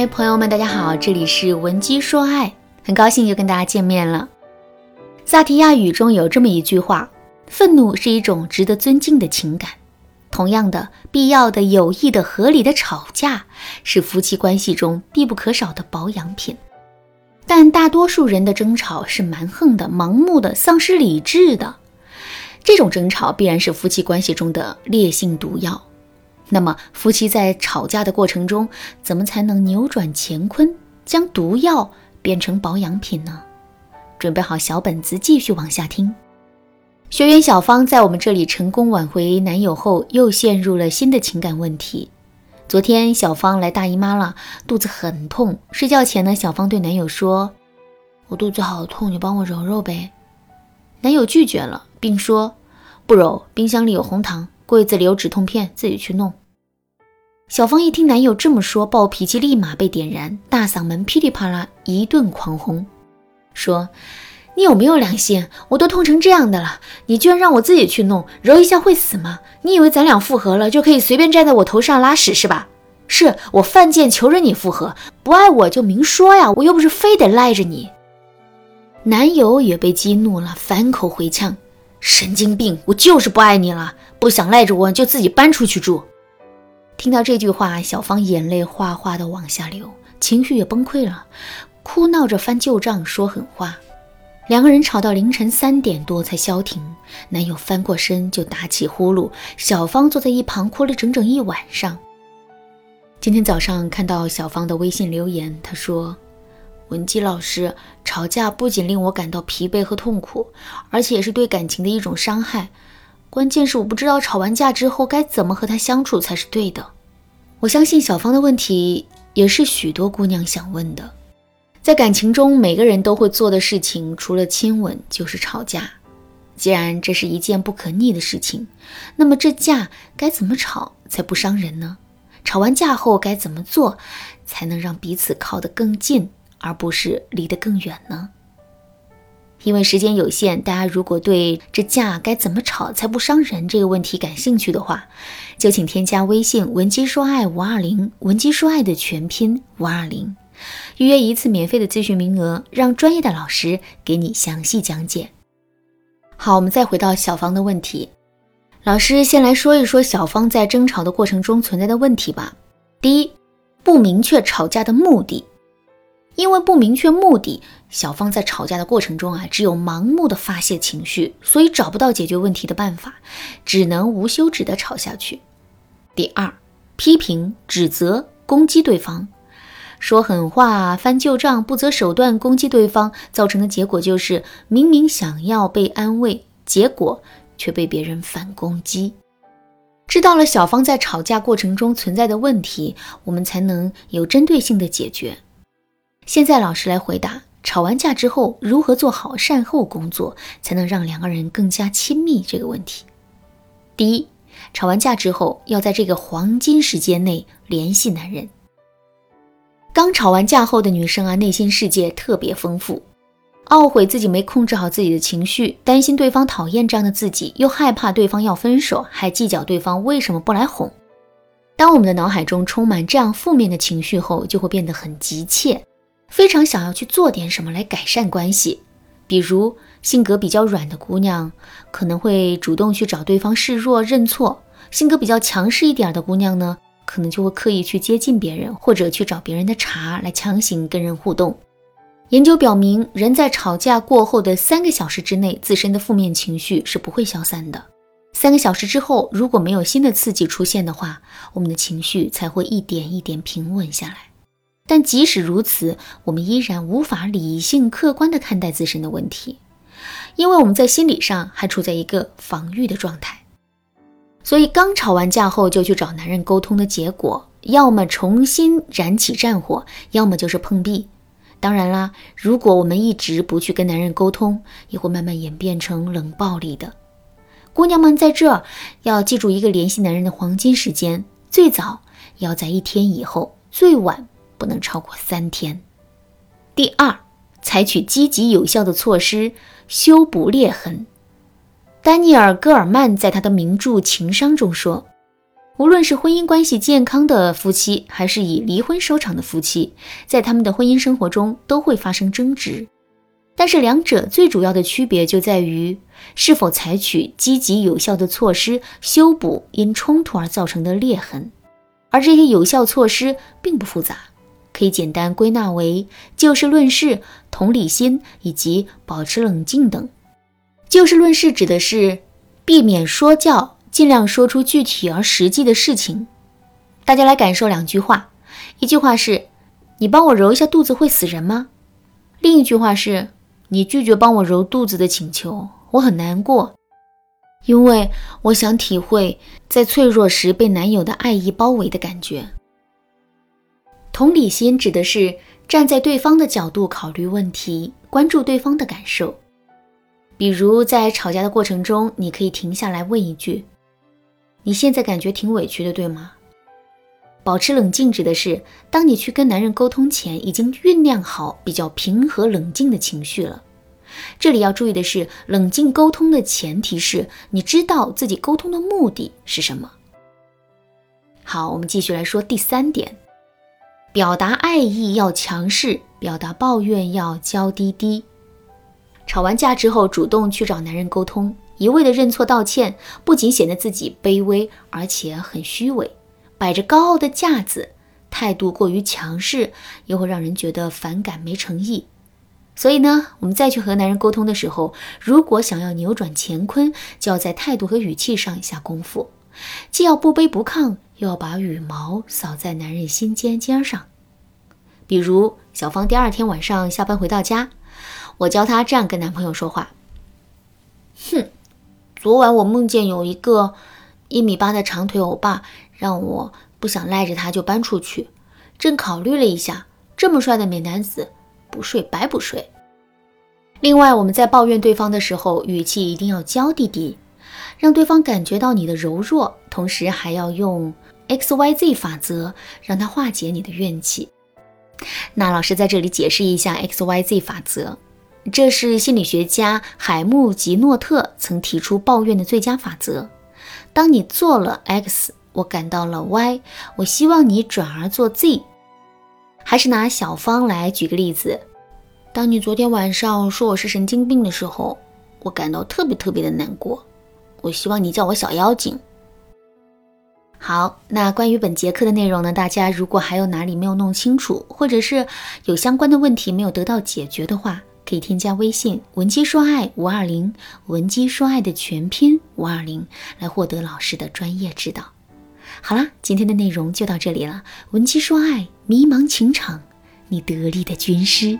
嗨，朋友们，大家好，这里是文姬说爱，很高兴又跟大家见面了。萨提亚语中有这么一句话：愤怒是一种值得尊敬的情感。同样的，必要的、有益的、合理的吵架是夫妻关系中必不可少的保养品。但大多数人的争吵是蛮横的、盲目的、丧失理智的，这种争吵必然是夫妻关系中的烈性毒药。那么，夫妻在吵架的过程中，怎么才能扭转乾坤，将毒药变成保养品呢？准备好小本子，继续往下听。学员小芳在我们这里成功挽回男友后，又陷入了新的情感问题。昨天，小芳来大姨妈了，肚子很痛。睡觉前呢，小芳对男友说：“我肚子好痛，你帮我揉揉呗。”男友拒绝了，并说：“不揉，冰箱里有红糖，柜子里有止痛片，自己去弄。”小芳一听男友这么说，暴脾气立马被点燃，大嗓门噼里啪啦一顿狂轰，说：“你有没有良心？我都痛成这样的了，你居然让我自己去弄，揉一下会死吗？你以为咱俩复合了就可以随便站在我头上拉屎是吧？是我犯贱求着你复合，不爱我就明说呀，我又不是非得赖着你。”男友也被激怒了，反口回呛：“神经病！我就是不爱你了，不想赖着我就自己搬出去住。”听到这句话，小芳眼泪哗哗的往下流，情绪也崩溃了，哭闹着翻旧账，说狠话。两个人吵到凌晨三点多才消停。男友翻过身就打起呼噜，小芳坐在一旁哭了整整一晚上。今天早上看到小芳的微信留言，她说：“文姬老师，吵架不仅令我感到疲惫和痛苦，而且也是对感情的一种伤害。”关键是我不知道吵完架之后该怎么和他相处才是对的。我相信小芳的问题也是许多姑娘想问的。在感情中，每个人都会做的事情，除了亲吻就是吵架。既然这是一件不可逆的事情，那么这架该怎么吵才不伤人呢？吵完架后该怎么做才能让彼此靠得更近，而不是离得更远呢？因为时间有限，大家如果对这架该怎么吵才不伤人这个问题感兴趣的话，就请添加微信文姬说爱五二零，文姬说爱的全拼五二零，预约一次免费的咨询名额，让专业的老师给你详细讲解。好，我们再回到小芳的问题，老师先来说一说小芳在争吵的过程中存在的问题吧。第一，不明确吵架的目的。因为不明确目的，小芳在吵架的过程中啊，只有盲目的发泄情绪，所以找不到解决问题的办法，只能无休止的吵下去。第二，批评、指责、攻击对方，说狠话、翻旧账、不择手段攻击对方，造成的结果就是明明想要被安慰，结果却被别人反攻击。知道了小芳在吵架过程中存在的问题，我们才能有针对性的解决。现在老师来回答：吵完架之后如何做好善后工作，才能让两个人更加亲密这个问题。第一，吵完架之后要在这个黄金时间内联系男人。刚吵完架后的女生啊，内心世界特别丰富，懊悔自己没控制好自己的情绪，担心对方讨厌这样的自己，又害怕对方要分手，还计较对方为什么不来哄。当我们的脑海中充满这样负面的情绪后，就会变得很急切。非常想要去做点什么来改善关系，比如性格比较软的姑娘可能会主动去找对方示弱认错；性格比较强势一点的姑娘呢，可能就会刻意去接近别人，或者去找别人的茬来强行跟人互动。研究表明，人在吵架过后的三个小时之内，自身的负面情绪是不会消散的。三个小时之后，如果没有新的刺激出现的话，我们的情绪才会一点一点平稳下来。但即使如此，我们依然无法理性客观地看待自身的问题，因为我们在心理上还处在一个防御的状态。所以，刚吵完架后就去找男人沟通的结果，要么重新燃起战火，要么就是碰壁。当然啦，如果我们一直不去跟男人沟通，也会慢慢演变成冷暴力的。姑娘们在这儿要记住一个联系男人的黄金时间：最早要在一天以后，最晚。不能超过三天。第二，采取积极有效的措施修补裂痕。丹尼尔·戈尔曼在他的名著《情商》中说：“无论是婚姻关系健康的夫妻，还是以离婚收场的夫妻，在他们的婚姻生活中都会发生争执。但是两者最主要的区别就在于是否采取积极有效的措施修补因冲突而造成的裂痕。而这些有效措施并不复杂，可以简单归纳为就事论事、同理心以及保持冷静等。就事论事指的是避免说教。尽量说出具体而实际的事情。大家来感受两句话：一句话是“你帮我揉一下肚子会死人吗？”另一句话是“你拒绝帮我揉肚子的请求，我很难过，因为我想体会在脆弱时被男友的爱意包围的感觉。”同理心指的是站在对方的角度考虑问题，关注对方的感受。比如在吵架的过程中，你可以停下来问一句。你现在感觉挺委屈的，对吗？保持冷静指的是，当你去跟男人沟通前，已经酝酿好比较平和冷静的情绪了。这里要注意的是，冷静沟通的前提是你知道自己沟通的目的是什么。好，我们继续来说第三点：表达爱意要强势，表达抱怨要娇滴滴。吵完架之后，主动去找男人沟通。一味的认错道歉，不仅显得自己卑微，而且很虚伪，摆着高傲的架子，态度过于强势，又会让人觉得反感、没诚意。所以呢，我们再去和男人沟通的时候，如果想要扭转乾坤，就要在态度和语气上下功夫，既要不卑不亢，又要把羽毛扫在男人心尖尖上。比如小芳第二天晚上下班回到家，我教她这样跟男朋友说话：“哼。”昨晚我梦见有一个一米八的长腿欧巴，让我不想赖着他就搬出去。正考虑了一下，这么帅的美男子，不睡白不睡。另外，我们在抱怨对方的时候，语气一定要娇滴滴，让对方感觉到你的柔弱，同时还要用 X Y Z 法则，让他化解你的怨气。那老师在这里解释一下 X Y Z 法则。这是心理学家海姆吉诺特曾提出抱怨的最佳法则。当你做了 X，我感到了 Y，我希望你转而做 Z。还是拿小芳来举个例子。当你昨天晚上说我是神经病的时候，我感到特别特别的难过。我希望你叫我小妖精。好，那关于本节课的内容呢？大家如果还有哪里没有弄清楚，或者是有相关的问题没有得到解决的话，可以添加微信文姬说爱五二零，文姬说爱的全拼五二零，来获得老师的专业指导。好啦，今天的内容就到这里了。文姬说爱，迷茫情场，你得力的军师。